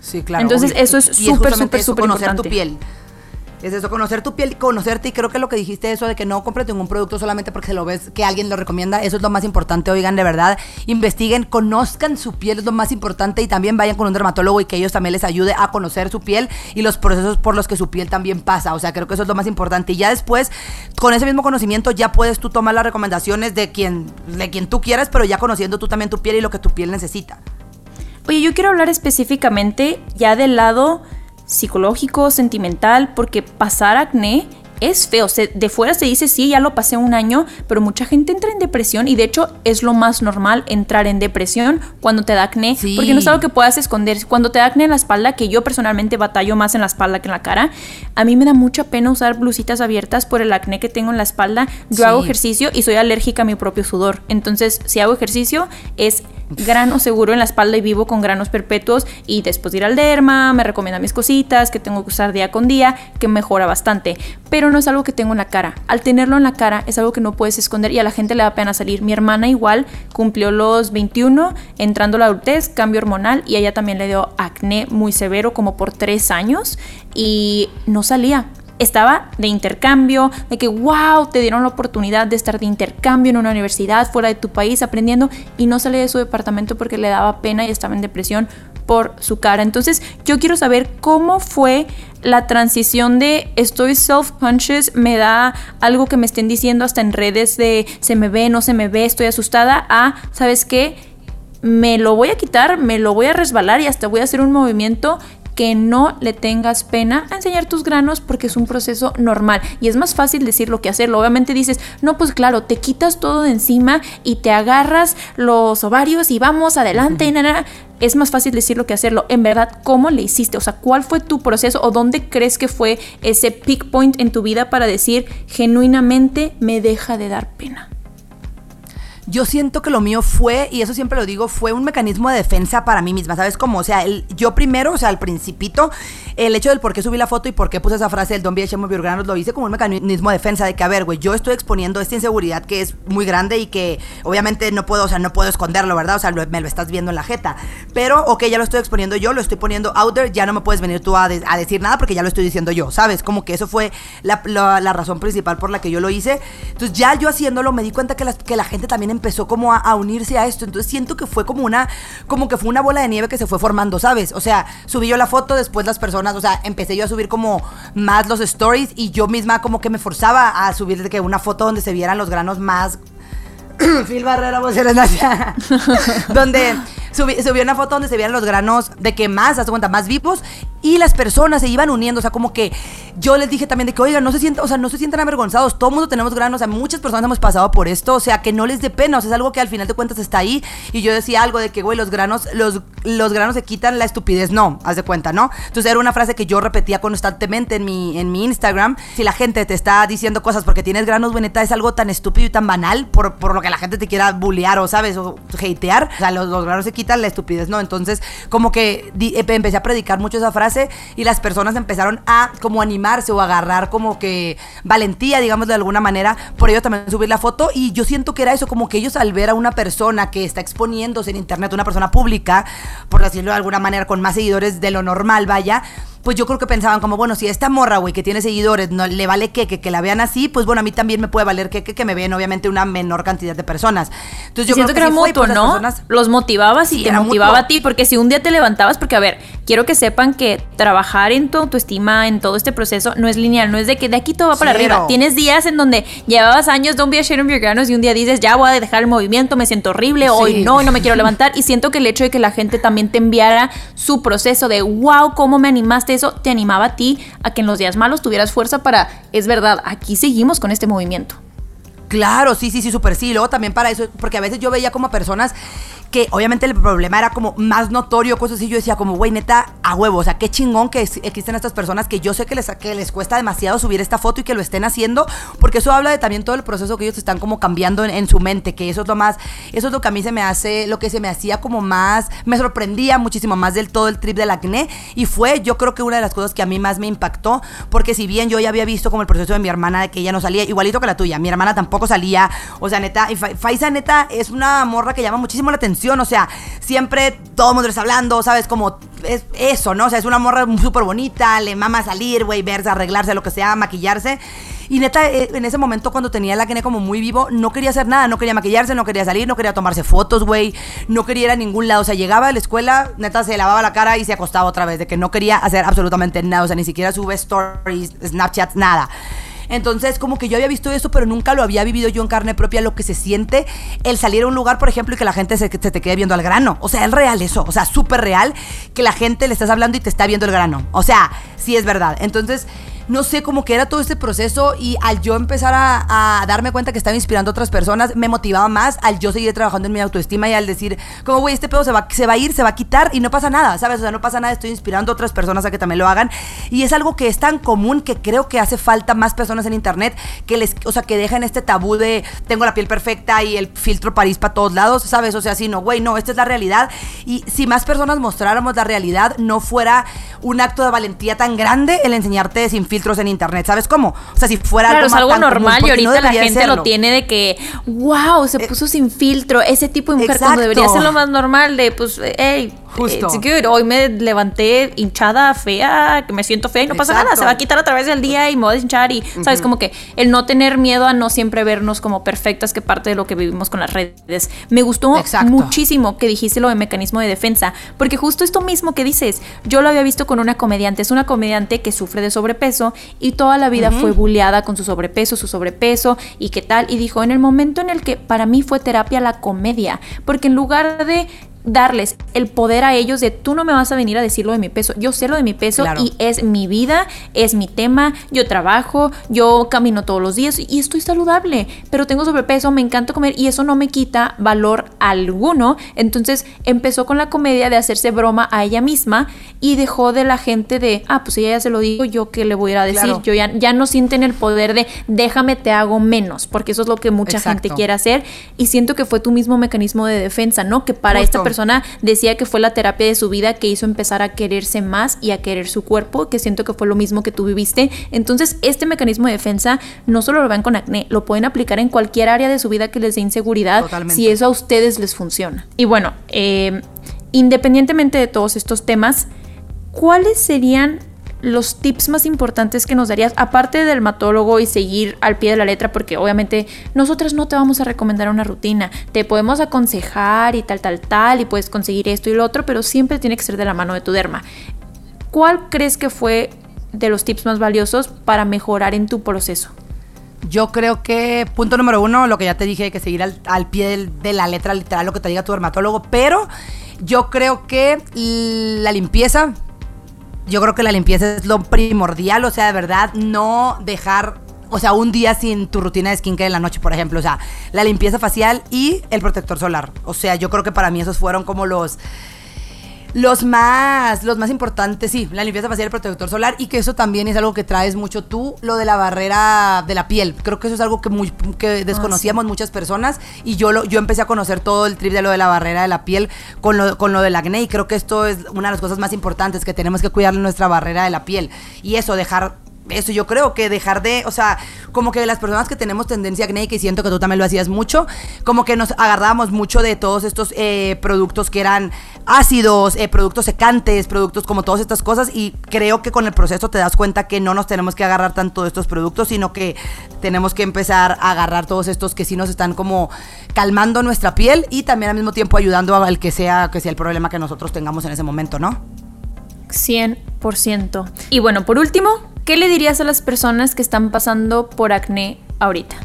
Sí, claro. Entonces, eso es súper, súper, súper importante. tu piel. Es eso, conocer tu piel, conocerte. Y creo que lo que dijiste, eso de que no compres ningún producto solamente porque se lo ves, que alguien lo recomienda, eso es lo más importante. Oigan, de verdad, investiguen, conozcan su piel, es lo más importante. Y también vayan con un dermatólogo y que ellos también les ayude a conocer su piel y los procesos por los que su piel también pasa. O sea, creo que eso es lo más importante. Y ya después, con ese mismo conocimiento, ya puedes tú tomar las recomendaciones de quien, de quien tú quieras, pero ya conociendo tú también tu piel y lo que tu piel necesita. Oye, yo quiero hablar específicamente ya del lado psicológico, sentimental, porque pasar acné es feo. de fuera se dice, sí, ya lo pasé un año, pero mucha gente entra en depresión y de hecho es lo más normal entrar en depresión cuando te da acné, porque no es algo que puedas esconder. Cuando te da acné en la espalda, que yo personalmente batallo más en la espalda que en la cara, a mí me da mucha pena usar blusitas abiertas por el acné que tengo en la espalda. Yo hago ejercicio y soy alérgica a mi propio sudor. Entonces, si hago ejercicio, es grano seguro en la espalda y vivo con granos perpetuos y después de ir al derma me recomienda mis cositas que tengo que usar día con día que mejora bastante. Pero no es algo que tengo en la cara. Al tenerlo en la cara es algo que no puedes esconder y a la gente le da pena salir. Mi hermana igual cumplió los 21 entrando la adultez cambio hormonal y ella también le dio acné muy severo como por tres años y no salía estaba de intercambio, de que, wow, te dieron la oportunidad de estar de intercambio en una universidad fuera de tu país aprendiendo y no salía de su departamento porque le daba pena y estaba en depresión por su cara. Entonces yo quiero saber cómo fue la transición de estoy self-conscious, me da algo que me estén diciendo hasta en redes de se me ve, no se me ve, estoy asustada, a, ¿sabes qué? Me lo voy a quitar, me lo voy a resbalar y hasta voy a hacer un movimiento que no le tengas pena a enseñar tus granos porque es un proceso normal y es más fácil decirlo que hacerlo. Obviamente dices, no, pues claro, te quitas todo de encima y te agarras los ovarios y vamos adelante. y Es más fácil decirlo que hacerlo. En verdad, ¿cómo le hiciste? O sea, ¿cuál fue tu proceso o dónde crees que fue ese peak point en tu vida para decir genuinamente me deja de dar pena? Yo siento que lo mío fue, y eso siempre lo digo, fue un mecanismo de defensa para mí misma, ¿sabes cómo? O sea, el, yo primero, o sea, al principito, el hecho del por qué subí la foto y por qué puse esa frase del Don Chemo Biurgranos, lo hice como un mecanismo de defensa de que, a ver, güey, yo estoy exponiendo esta inseguridad que es muy grande y que obviamente no puedo, o sea, no puedo esconderlo, ¿verdad? O sea, me lo estás viendo en la jeta. Pero, ok, ya lo estoy exponiendo yo, lo estoy poniendo out there, ya no me puedes venir tú a, decir nada porque ya lo estoy diciendo yo, ¿sabes? Como que eso fue la, razón principal por la que yo lo hice. Entonces, ya yo haciéndolo me di cuenta que la, que la gente también empezó como a unirse a esto. Entonces siento que fue como una, como que fue una bola de nieve que se fue formando, ¿sabes? O sea, subí yo la foto, después las personas, o sea, empecé yo a subir como más los stories y yo misma como que me forzaba a subir de que una foto donde se vieran los granos más Phil Barrera, donde subí, una foto donde se veían los granos de que más, haz cuenta, más vivos y las personas se iban uniendo, o sea, como que yo les dije también de que, oigan, no se sientan, o sea, no se sientan avergonzados, todo mundo tenemos granos, o sea, muchas personas hemos pasado por esto, o sea, que no les dé pena, o sea, es algo que al final de cuentas está ahí y yo decía algo de que, güey, los granos, los, los granos se quitan la estupidez, no, haz de cuenta, ¿no? Entonces era una frase que yo repetía constantemente en mi, en mi Instagram, si la gente te está diciendo cosas porque tienes granos, bueneta, es algo tan estúpido y tan banal por, por lo que la gente te quiera bullear o, ¿sabes? O hatear, o sea, los, los granos se quitan la estupidez, ¿no? Entonces, como que empecé a predicar mucho esa frase y las personas empezaron a como animarse o agarrar como que valentía, digamos de alguna manera, por ello también subir la foto y yo siento que era eso, como que ellos al ver a una persona que está exponiéndose en internet, una persona pública, por decirlo de alguna manera, con más seguidores de lo normal, vaya, pues yo creo que pensaban como, bueno, si esta morra, güey, que tiene seguidores, no le vale que, que, la vean así, pues bueno, a mí también me puede valer que, que, me vean obviamente una menor cantidad de personas. Entonces yo Siento creo que, era mutuo, ¿no? Los motivabas y te motivaba a ti, porque si un día te levantabas, porque a ver, quiero que sepan que trabajar en tu autoestima, en todo este proceso, no es lineal, no es de que de aquí todo va para arriba. Tienes días en donde llevabas años, don't be ashamed of your granos, y un día dices, ya voy a dejar el movimiento, me siento horrible, hoy no, no me quiero levantar. Y siento que el hecho de que la gente también te enviara su proceso de, wow, cómo me animaste eso, te animaba a ti a que en los días malos tuvieras fuerza para, es verdad, aquí seguimos con este movimiento. Claro, sí, sí, sí, súper sí. Luego también para eso, porque a veces yo veía como personas que obviamente el problema era como más notorio, cosas así. Yo decía como, güey, neta, a huevo, o sea, qué chingón que existen estas personas que yo sé que les, que les cuesta demasiado subir esta foto y que lo estén haciendo, porque eso habla de también todo el proceso que ellos están como cambiando en, su mente, que eso es lo más, eso es lo que a mí se me hace, lo que se me hacía como más, me sorprendía muchísimo más del todo el trip del acné y fue yo creo que una de las cosas que a mí más me impactó, porque si bien yo ya había visto como el proceso de mi hermana de que ella no salía, igualito que la tuya, mi hermana tampoco salía, o sea, neta, y Faisa neta es una morra que llama muchísimo la atención o sea, siempre todo el mundo está hablando, ¿sabes? Como es eso, ¿no? O sea, es una morra súper bonita, le mama salir, güey, verse, arreglarse, lo que sea, maquillarse. Y neta, eh, en ese momento cuando tenía el acné como muy vivo, no quería hacer nada, no quería maquillarse, no quería salir, no quería tomarse fotos, güey, no quería ir a ningún lado. O sea, llegaba a la escuela, neta, se lavaba la cara y se acostaba otra vez, de que no quería hacer absolutamente nada, o sea, ni siquiera sube stories, Snapchat, nada. Entonces, como que yo había visto eso, pero nunca lo había vivido yo en carne propia, lo que se siente el salir a un lugar, por ejemplo, y que la gente se, te quede viendo al grano. O sea, es real eso. O sea, súper real que la gente le estás hablando y te está viendo el grano. O sea, sí es verdad. Entonces, no sé cómo que era todo este proceso y al yo empezar a, darme cuenta que estaba inspirando a otras personas, me motivaba más al yo seguir trabajando en mi autoestima y al decir, como, güey, este pedo se va, se va a ir, se va a quitar y no pasa nada, ¿sabes? O sea, no pasa nada, estoy inspirando a otras personas a que también lo hagan. Y es algo que es tan común que creo que hace falta más personas en internet que les, o sea, que dejen este tabú de tengo la piel perfecta y el filtro París para todos lados, ¿sabes? O sea, si no, güey, no, esta es la realidad. Y si más personas mostráramos la realidad, no fuera un acto de valentía tan grande el enseñarte sin filtros en internet, ¿sabes cómo? O sea, si fuera algo, es algo normal y ahorita la gente lo tiene de que, wow, se eh, puso sin filtro, ese tipo de mujer cuando debería ser lo más normal de, pues, hey, Justo. Hoy me levanté hinchada, fea, que me siento fea y no pasa nada. Se va a quitar a través del día y me voy a hinchar. Y, ¿sabes? Como que el no tener miedo a no siempre vernos como perfectas, que parte de lo que vivimos con las redes. Me gustó muchísimo que dijiste lo de mecanismo de defensa, porque justo esto mismo que dices, yo lo había visto con una comediante. Es una comediante que sufre de sobrepeso y toda la vida fue bulleada con su sobrepeso, su sobrepeso y qué tal. Y dijo, en el momento en el que para mí fue terapia la comedia, porque en lugar de darles el poder a ellos de tú no me vas a venir a decir lo de mi peso, yo sé lo de mi peso y es mi vida, es mi tema, yo trabajo, yo camino todos los días y estoy saludable, pero tengo sobrepeso, me encanta comer y eso no me quita valor alguno. Entonces empezó con la comedia de hacerse broma a ella misma y dejó de la gente de, ah, pues ella ya se lo digo, yo qué le voy a decir, yo ya, ya no sienten el poder de déjame te hago menos, porque eso es lo que mucha gente quiere hacer y siento que fue tu mismo mecanismo de defensa, ¿no? Que para esta persona persona decía que fue la terapia de su vida que hizo empezar a quererse más y a querer su cuerpo, que siento que fue lo mismo que tú viviste. Entonces, este mecanismo de defensa no solo lo ven con acné, lo pueden aplicar en cualquier área de su vida que les dé inseguridad, si eso a ustedes les funciona. Y bueno, eh, independientemente de todos estos temas, ¿cuáles serían los tips más importantes que nos darías, aparte del dermatólogo y seguir al pie de la letra, porque obviamente nosotras no te vamos a recomendar una rutina, te podemos aconsejar y tal, tal, tal, y puedes conseguir esto y lo otro, pero siempre tiene que ser de la mano de tu derma. ¿Cuál crees que fue de los tips más valiosos para mejorar en tu proceso? Yo creo que, punto número uno, lo que ya te dije, que seguir al, pie de la letra literal lo que te diga tu dermatólogo, pero yo creo que la limpieza yo creo que la limpieza es lo primordial, o sea, de verdad, no dejar, o sea, un día sin tu rutina de skincare en la noche, por ejemplo, o sea, la limpieza facial y el protector solar. O sea, yo creo que para mí esos fueron como los los más, los más importantes, sí, la limpieza facial y el protector solar y que eso también es algo que traes mucho tú, lo de la barrera de la piel. Creo que eso es algo que, muy, que desconocíamos ah, muchas personas y yo, lo, yo empecé a conocer todo el trip de lo de la barrera de la piel con lo, con lo del acné y creo que esto es una de las cosas más importantes, que tenemos que cuidar nuestra barrera de la piel y eso, dejar eso yo creo que dejar de, o sea, como que las personas que tenemos tendencia a acné, que siento que tú también lo hacías mucho, como que nos agarrábamos mucho de todos estos eh, productos que eran ácidos, eh, productos secantes, productos como todas estas cosas y creo que con el proceso te das cuenta que no nos tenemos que agarrar tanto de estos productos, sino que tenemos que empezar a agarrar todos estos que sí nos están como calmando nuestra piel y también al mismo tiempo ayudando al que sea, que sea el problema que nosotros tengamos en ese momento, ¿no? 100%. Y bueno, por último, ¿qué le dirías a las personas que están pasando por acné ahorita?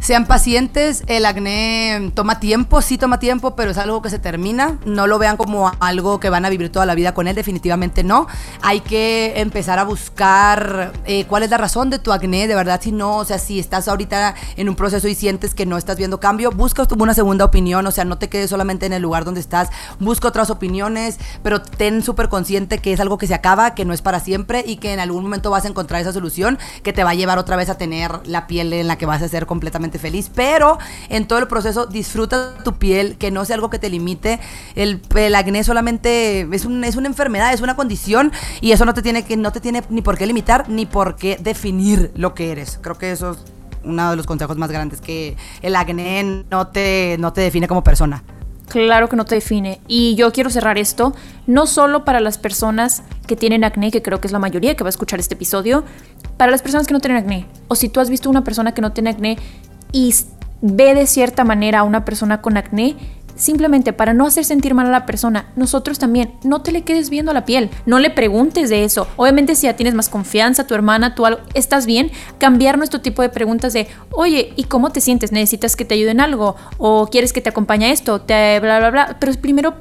Sean pacientes, el acné toma tiempo, sí toma tiempo, pero es algo que se termina. No lo vean como algo que van a vivir toda la vida con él, definitivamente no. Hay que empezar a buscar eh, cuál es la razón de tu acné, de verdad, si no, o sea, si estás ahorita en un proceso y sientes que no estás viendo cambio, busca una segunda opinión, o sea, no te quedes solamente en el lugar donde estás, busca otras opiniones, pero ten súper consciente que es algo que se acaba, que no es para siempre y que en algún momento vas a encontrar esa solución que te va a llevar otra vez a tener la piel en la que vas a ser completamente feliz, pero en todo el proceso disfruta tu piel, que no sea algo que te limite. El, el acné solamente es, un, es una enfermedad, es una condición y eso no te, tiene que, no te tiene ni por qué limitar ni por qué definir lo que eres. Creo que eso es uno de los consejos más grandes, que el acné no te, no te define como persona. Claro que no te define. Y yo quiero cerrar esto, no solo para las personas que tienen acné, que creo que es la mayoría que va a escuchar este episodio, para las personas que no tienen acné. O si tú has visto una persona que no tiene acné, y ve de cierta manera a una persona con acné, simplemente para no hacer sentir mal a la persona, nosotros también, no te le quedes viendo la piel, no le preguntes de eso. Obviamente si ya tienes más confianza, tu hermana, tú algo, estás bien, cambiar nuestro tipo de preguntas de, oye, ¿y cómo te sientes? ¿Necesitas que te ayude en algo? ¿O quieres que te acompañe esto? Te bla, bla, bla. Pero primero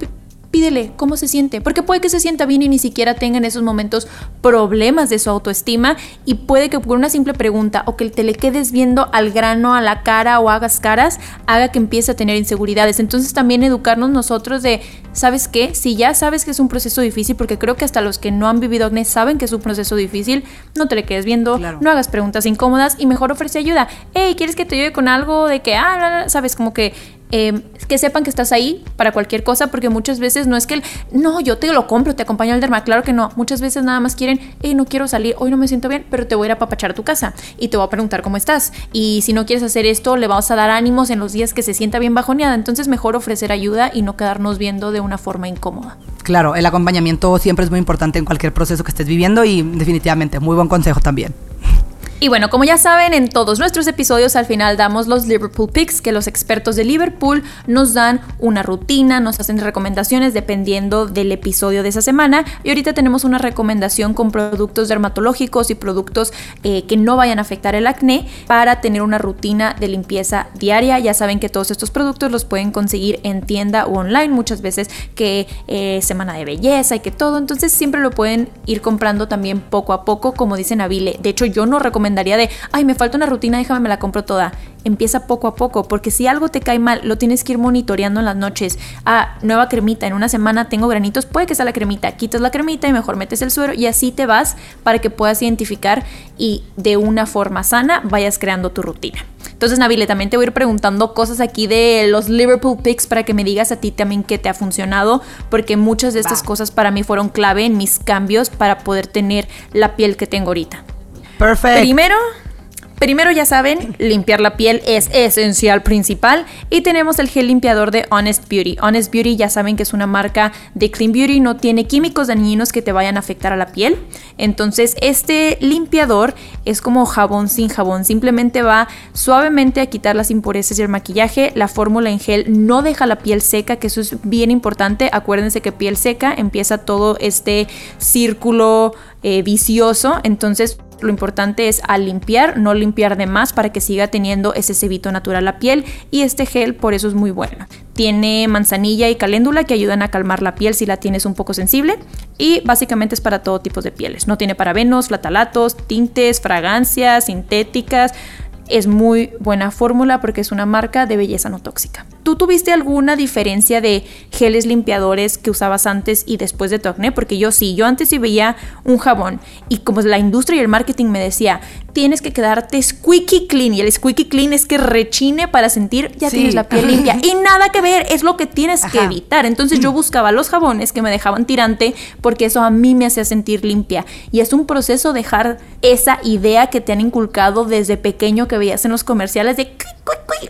pídele cómo se siente, porque puede que se sienta bien y ni siquiera tenga en esos momentos problemas de su autoestima y puede que por una simple pregunta o que te le quedes viendo al grano, a la cara o hagas caras, haga que empiece a tener inseguridades. Entonces también educarnos nosotros de, ¿sabes qué? Si ya sabes que es un proceso difícil, porque creo que hasta los que no han vivido acné saben que es un proceso difícil, no te le quedes viendo, no hagas preguntas incómodas y mejor ofrece ayuda. Hey, ¿quieres que te ayude con algo de que, ah, sabes, como que eh, que sepan que estás ahí para cualquier cosa, porque muchas veces no es que el, no, yo te lo compro, te acompaño al derma, claro que no, muchas veces nada más quieren, no quiero salir, hoy no me siento bien, pero te voy a ir a papachar a tu casa y te voy a preguntar cómo estás. Y si no quieres hacer esto, le vamos a dar ánimos en los días que se sienta bien bajoneada, entonces mejor ofrecer ayuda y no quedarnos viendo de una forma incómoda. Claro, el acompañamiento siempre es muy importante en cualquier proceso que estés viviendo y definitivamente muy buen consejo también. Y bueno, como ya saben, en todos nuestros episodios al final damos los Liverpool Picks, que los expertos de Liverpool nos dan una rutina, nos hacen recomendaciones dependiendo del episodio de esa semana. Y ahorita tenemos una recomendación con productos dermatológicos y productos eh, que no vayan a afectar el acné para tener una rutina de limpieza diaria. Ya saben que todos estos productos los pueden conseguir en tienda o online, muchas veces que eh, semana de belleza y que todo. Entonces siempre lo pueden ir comprando también poco a poco, como dicen Avile. De hecho, yo no recomiendo recomendaría de, ay, me falta una rutina, déjame, me la compro toda. Empieza poco a poco, porque si algo te cae mal, lo tienes que ir monitoreando en las noches. Ah, nueva cremita, en una semana tengo granitos, puede que sea la cremita. Quitas la cremita y mejor metes el suero y así te vas para que puedas identificar y de una forma sana vayas creando tu rutina. Entonces, Nabile, también te voy a ir preguntando cosas aquí de los Liverpool Picks para que me digas a ti también qué te ha funcionado, porque muchas de estas cosas para mí fueron clave en mis cambios para poder tener la piel que tengo ahorita. Perfecto. Primero, Primero ya saben, limpiar la piel es esencial principal y tenemos el gel limpiador de Honest Beauty. Honest Beauty ya saben que es una marca de Clean Beauty, no tiene químicos dañinos que te vayan a afectar a la piel. Entonces este limpiador es como jabón sin jabón, simplemente va suavemente a quitar las impurezas y el maquillaje. La fórmula en gel no deja la piel seca, que eso es bien importante. Acuérdense que piel seca empieza todo este círculo eh, vicioso, entonces lo importante es al limpiar, no limpiar de más para que siga teniendo ese cebito natural la piel y este gel por eso es muy bueno. Tiene manzanilla y caléndula que ayudan a calmar la piel si la tienes un poco sensible y básicamente es para todo tipo de pieles. No tiene parabenos, flatalatos, tintes, fragancias, sintéticas, es muy buena fórmula porque es una marca de belleza no tóxica. ¿Tú tuviste alguna diferencia de geles limpiadores que usabas antes y después de tu acné? Porque yo sí, yo antes sí veía un jabón y como la industria y el marketing me decía, tienes que quedarte squeaky clean y el squeaky clean es que rechine para sentir ya tienes la piel limpia y nada que ver, es lo que tienes que evitar. Entonces yo buscaba los jabones que me dejaban tirante porque eso a mí me hacía sentir limpia y es un proceso dejar esa idea que te han inculcado desde pequeño que veías en los comerciales de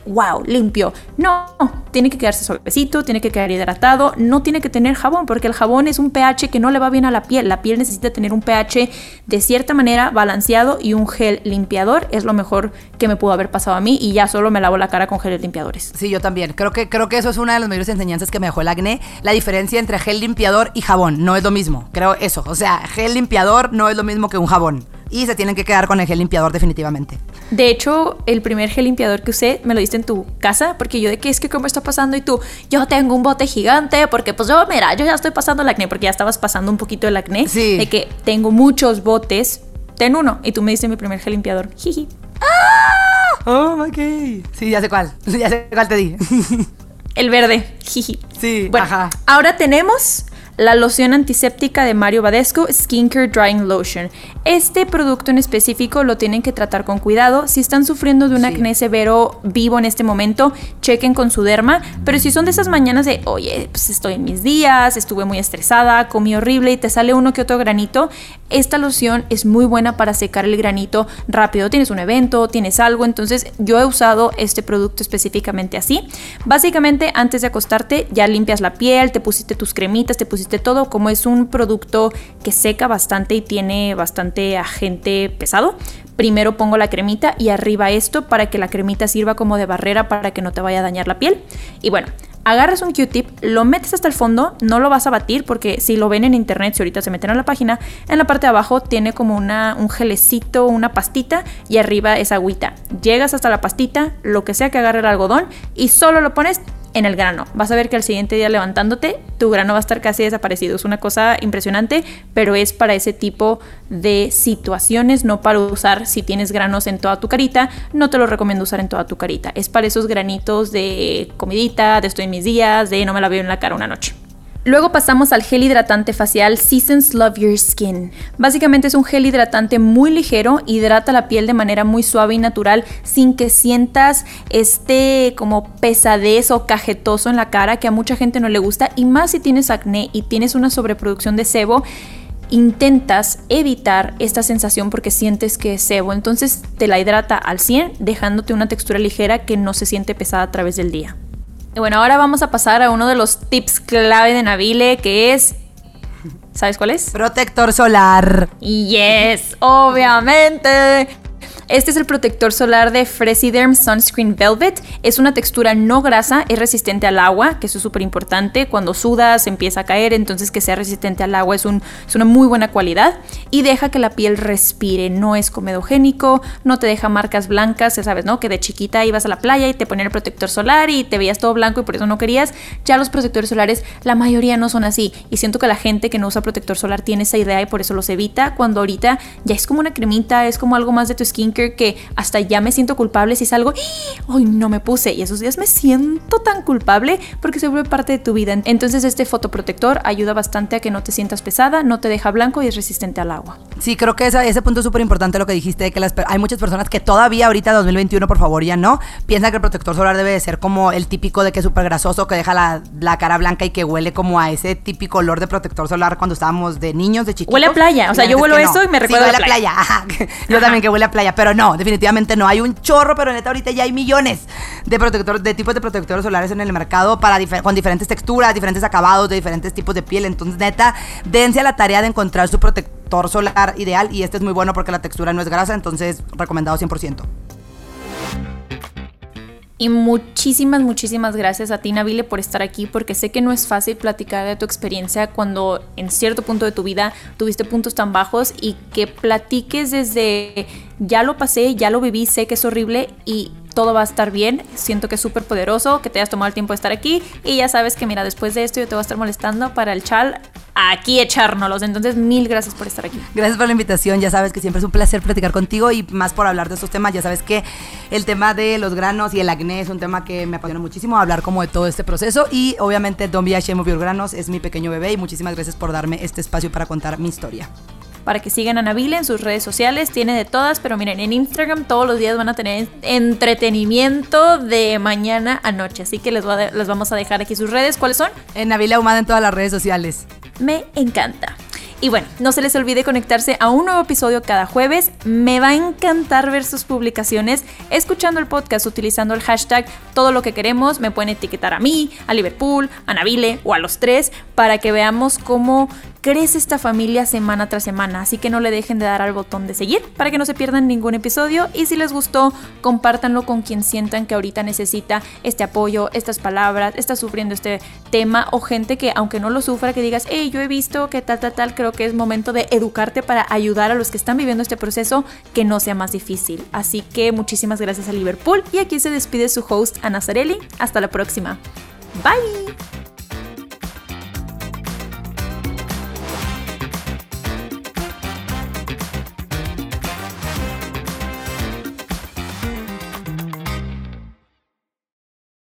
wow, limpio. No, tiene que quedarse suavecito, tiene que quedar hidratado, no tiene que tener jabón, porque el jabón es un pH que no le va bien a la piel. La piel necesita tener un pH de cierta manera balanceado y un gel limpiador es lo mejor que me pudo haber pasado a mí y ya solo me lavo la cara con geles limpiadores. Sí, yo también. Creo que, creo que eso es una de las mayores enseñanzas que me dejó el acné. La diferencia entre gel limpiador y jabón no es lo mismo. Creo eso. O sea, gel limpiador no es lo mismo que un jabón y se tienen que quedar con el gel limpiador definitivamente. De hecho, el primer gel limpiador que usé me lo diste en tu casa porque yo de qué es que cómo está pasando y tú, yo tengo un bote gigante porque pues yo, mira, yo ya estoy pasando el acné porque ya estabas pasando un poquito el acné. Sí. De que tengo muchos botes, ten uno y tú me diste mi primer gel limpiador. Jiji. ¡Ah! Oh, ok. Sí, ya sé cuál. Ya sé cuál te di. el verde. Jiji. Sí, bueno, ajá. Ahora tenemos la loción antiséptica de Mario Badescu Skincare Drying Lotion. Este producto en específico lo tienen que tratar con cuidado. Si están sufriendo de un acné severo vivo en este momento, chequen con su derma. Pero si son de esas mañanas de, oye, pues estoy en mis días, estuve muy estresada, comí horrible y te sale uno que otro granito, esta loción es muy buena para secar el granito rápido. Tienes un evento, tienes algo, entonces yo he usado este producto específicamente así. Básicamente, antes de acostarte, ya limpias la piel, te pusiste tus cremitas, te pusiste todo, como es un producto que seca bastante y tiene bastante agente pesado, primero pongo la cremita y arriba esto para que la cremita sirva como de barrera para que no te vaya a dañar la piel. Y bueno, agarras un Q-tip, lo metes hasta el fondo, no lo vas a batir porque si lo ven en internet, si ahorita se meten a la página, en la parte de abajo tiene como una, un gelecito, una pastita y arriba es agüita. Llegas hasta la pastita, lo que sea que agarre el algodón y solo lo pones en el grano. Vas a ver que al siguiente día levantándote, tu grano va a estar casi desaparecido. Es una cosa impresionante, pero es para ese tipo de situaciones, no para usar si tienes granos en toda tu carita. No te lo recomiendo usar en toda tu carita. Es para esos granitos de comidita, de estoy en mis días, de no me la veo en la cara una noche. Luego pasamos al gel hidratante facial Seasons Love Your Skin. Básicamente es un gel hidratante muy ligero, hidrata la piel de manera muy suave y natural sin que sientas este como pesadez o cajetoso en la cara que a mucha gente no le gusta y más si tienes acné y tienes una sobreproducción de sebo intentas evitar esta sensación porque sientes que es sebo, entonces te la hidrata al 100 dejándote una textura ligera que no se siente pesada a través del día. Y bueno, ahora vamos a pasar a uno de los tips clave de Nabile, que es... ¿Sabes cuál es? Protector solar. Yes, obviamente. Este es el protector solar de Fresiderm Sunscreen Velvet. Es una textura no grasa, es resistente al agua, que eso es súper importante. Cuando sudas empieza a caer, entonces que sea resistente al agua es, un, es una muy buena cualidad. Y deja que la piel respire, no es comedogénico, no te deja marcas blancas, ya sabes, ¿no? Que de chiquita ibas a la playa y te ponían el protector solar y te veías todo blanco y por eso no querías. Ya los protectores solares, la mayoría no son así. Y siento que la gente que no usa protector solar tiene esa idea y por eso los evita, cuando ahorita ya es como una cremita, es como algo más de tu skin que hasta ya me siento culpable si salgo, hoy no me puse y esos días me siento tan culpable porque se vuelve parte de tu vida. Entonces este fotoprotector ayuda bastante a que no te sientas pesada, no te deja blanco y es resistente al agua. Sí, creo que ese punto es súper importante lo que dijiste, que hay muchas personas que todavía ahorita 2021, por favor, ya no, piensan que el protector solar debe de ser como el típico de que es súper grasoso, que deja la, la, cara blanca y que huele como a ese típico olor de protector solar cuando estábamos de niños, de chiquitos. Huele a playa, o sea, yo huelo eso y me recuerda a la playa. playa. Yo también que huele a playa, pero no, definitivamente no. Hay un chorro, pero neta ahorita ya hay millones de protectores, de tipos de protectores solares en el mercado para con diferentes texturas, diferentes acabados, de diferentes tipos de piel. Entonces, neta, dense a la tarea de encontrar su protector solar ideal y este es muy bueno porque la textura no es grasa, entonces recomendado 100%. Y muchísimas, muchísimas gracias a ti, Nabile, por estar aquí, porque sé que no es fácil platicar de tu experiencia cuando en cierto punto de tu vida tuviste puntos tan bajos y que platiques desde ya lo pasé, ya lo viví, sé que es horrible y todo va a estar bien. Siento que es súper poderoso, que te hayas tomado el tiempo de estar aquí y ya sabes que, mira, después de esto yo te voy a estar molestando para el chal aquí echárnoslos. Entonces, mil gracias por estar aquí. Gracias por la invitación. Ya sabes que siempre es un placer platicar contigo y más por hablar de estos temas. Ya sabes que el tema de los granos y el acné es un tema que me apasiona muchísimo, hablar como de todo este proceso. Y obviamente, Don't Be Ashamed of Your Granos es mi pequeño bebé y muchísimas gracias por darme este espacio para contar mi historia para que sigan a Nabile en sus redes sociales. Tiene de todas, pero miren, en Instagram todos los días van a tener entretenimiento de mañana a noche. Así que les, les vamos a dejar aquí sus redes. ¿Cuáles son? En Nabile Ahumada en todas las redes sociales. Me encanta. Y bueno, no se les olvide conectarse a un nuevo episodio cada jueves. Me va a encantar ver sus publicaciones escuchando el podcast utilizando el hashtag todo lo que queremos. Me pueden etiquetar a mí, a Liverpool, a Nabile o a los tres para que veamos cómo crece esta familia semana tras semana, así que no le dejen de dar al botón de seguir para que no se pierdan ningún episodio y si les gustó, compártanlo con quien sientan que ahorita necesita este apoyo, estas palabras, está sufriendo este tema o gente que aunque no lo sufra, que digas, hey, yo he visto que tal, tal, tal, creo que es momento de educarte para ayudar a los que están viviendo este proceso que no sea más difícil. Así que muchísimas gracias a Liverpool y aquí se despide su host Ana Zarelli. Hasta la próxima. Bye.